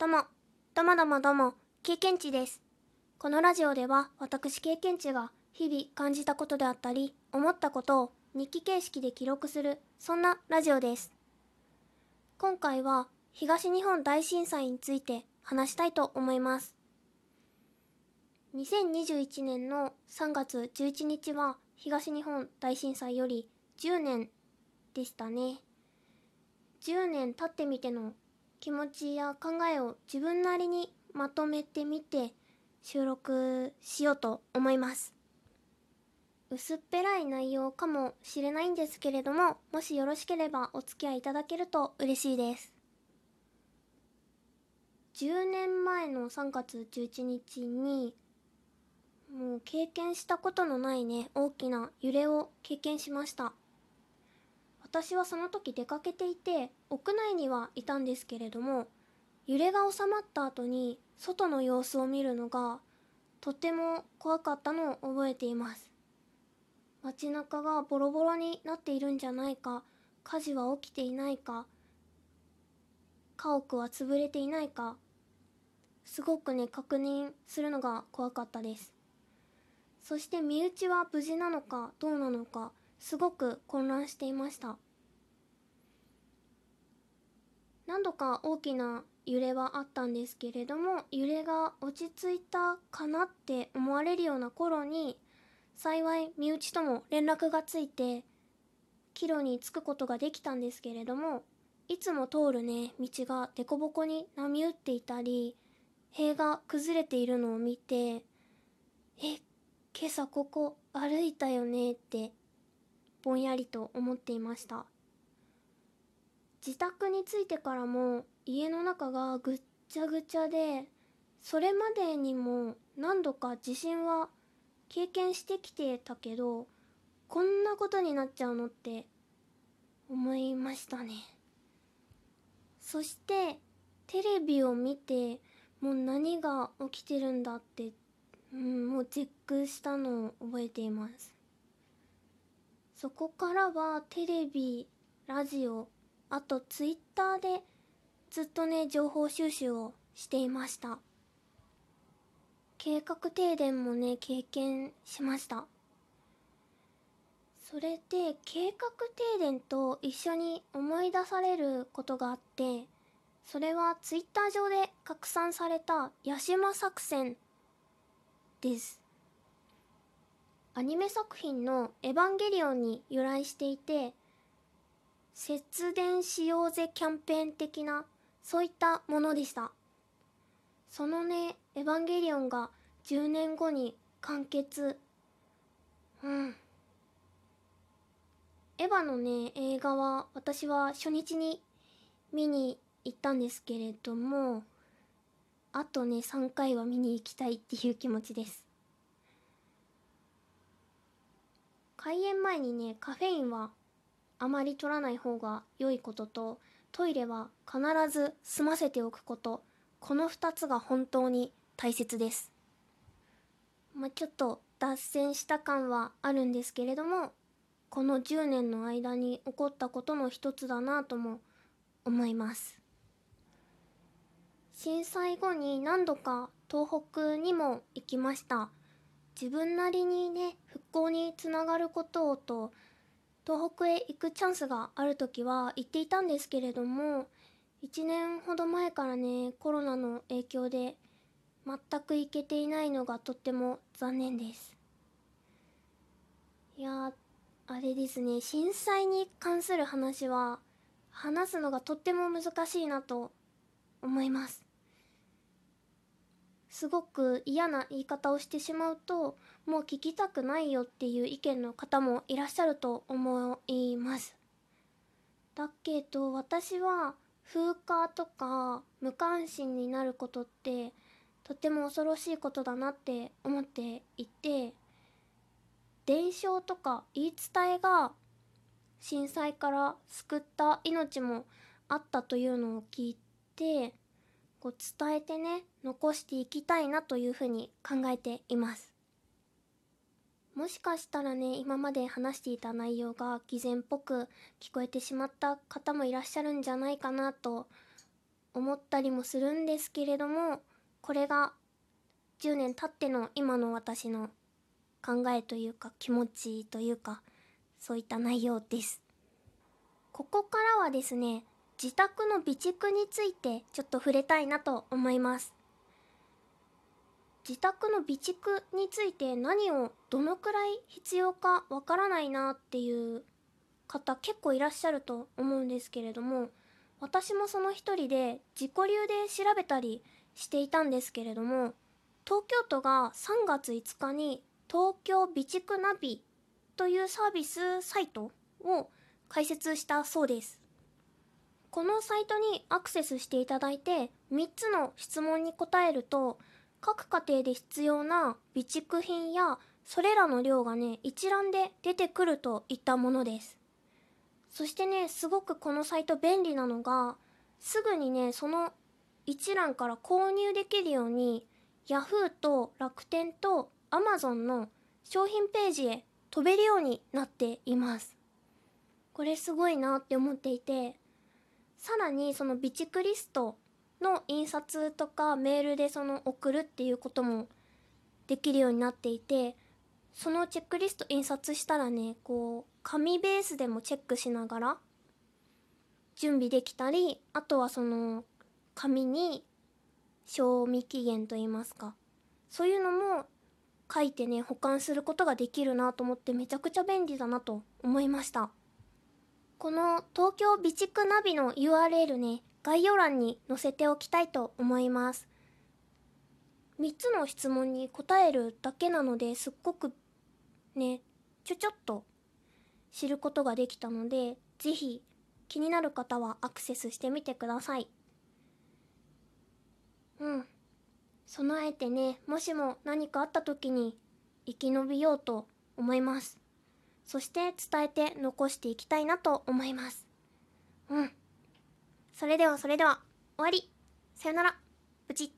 どうも、どうもどうもどうも、経験値です。このラジオでは私経験値が日々感じたことであったり、思ったことを日記形式で記録する、そんなラジオです。今回は東日本大震災について話したいと思います。2021年の3月11日は東日本大震災より10年でしたね。10年経ってみての気持ちや考えを自分なりにまとめてみて収録しようと思います。薄っぺらい内容かもしれないんですけれどももしよろしければお付き合いいただけると嬉しいです。10年前の3月11日にもう経験したことのないね大きな揺れを経験しました私はその時出かけていて屋内にはいたんですけれども揺れが収まった後に外の様子を見るのがとても怖かったのを覚えています。街中がボロボロになっているんじゃないか火事は起きていないか家屋は潰れていないかすごくね確認するのが怖かったです。そして身内は無事なのかどうなのかすごく混乱していました。何度か大きな揺れはあったんですけれども揺れが落ち着いたかなって思われるような頃に幸い身内とも連絡がついて帰路に着くことができたんですけれどもいつも通るね道が凸凹に波打っていたり塀が崩れているのを見てえ今朝ここ歩いたよねってぼんやりと思っていました。自宅に着いてからも家の中がぐっちゃぐちゃでそれまでにも何度か地震は経験してきてたけどこんなことになっちゃうのって思いましたね。そしてテレビを見てもう何が起きてるんだって、うん、もうチェックしたのを覚えています。そこからはテレビラジオあとツイッターでずっとね情報収集をしていました。計画停電もね経験しました。それで計画停電と一緒に思い出されることがあってそれはツイッター上で拡散されたヤシマ作戦です。アニメ作品の「エヴァンゲリオン」に由来していて節電しようぜキャンペーン的なそういったものでした。そのね「エヴァンゲリオン」が10年後に完結。うん。エヴァのね映画は私は初日に見に行ったんですけれどもあとね3回は見に行きたいっていう気持ちです。開演前にねカフェインはあまり取らない方が良いこととトイレは必ず済ませておくこと。この2つが本当に大切です。まあちょっと脱線した感はあるんですけれどもこの10年の間に起こったことの一つだなとも思います。震災後に何度か東北にも行きました。自分なりにね復興につながることをと東北へ行くチャンスがある時は行っていたんですけれども1年ほど前からねコロナの影響で全く行けていないのがとっても残念です。いやあれですね震災に関する話は話すのがとっても難しいなと思います。すごく嫌な言い方をしてしまうともう聞きたくないよっていう意見の方もいらっしゃると思います。だけど私は風化とか無関心になることってとても恐ろしいことだなって思っていて伝承とか言い伝えが震災から救った命もあったというのを聞いてこう伝えてね残していきたいなというふうに考えています。もしかしたらね今まで話していた内容が偽善っぽく聞こえてしまった方もいらっしゃるんじゃないかなと思ったりもするんですけれどもこれが10年経っての今の私の考えというか気持ちというかそういった内容です。ここからはですね自宅の備蓄についてちょっと触れたいなと思います。自宅の備蓄について何をどのくらい必要かわからないなっていう方結構いらっしゃると思うんですけれども私もその一人で自己流で調べたりしていたんですけれども東京都が3月5日に東京備蓄ナビというサービスサイトを開設したそうです。このサイトにアクセスしていただいて3つの質問に答えると各家庭で必要な備蓄品やそれらの量がね一覧で出てくるといったものです。そしてねすごくこのサイト便利なのがすぐにねその一覧から購入できるように Yahoo と楽天と Amazon の商品ページへ飛べるようになっています。これすごいなって思っていてさらにその備蓄リストの印刷とかメールでその送るっていうこともできるようになっていてそのチェックリスト印刷したらねこう紙ベースでもチェックしながら準備できたりあとはその紙に賞味期限といいますかそういうのも書いてね保管することができるなと思ってめちゃくちゃ便利だなと思いました。この東京備蓄ナビの URL ね概要欄に載せておきたいと思います。3つの質問に答えるだけなのですっごくねちょちょっと知ることができたので是非気になる方はアクセスしてみてください。うん。備えてねもしも何かあった時に生き延びようと思います。そして伝えて残していきたいなと思います。うん。それではそれでは終わり。さよなら。プチッ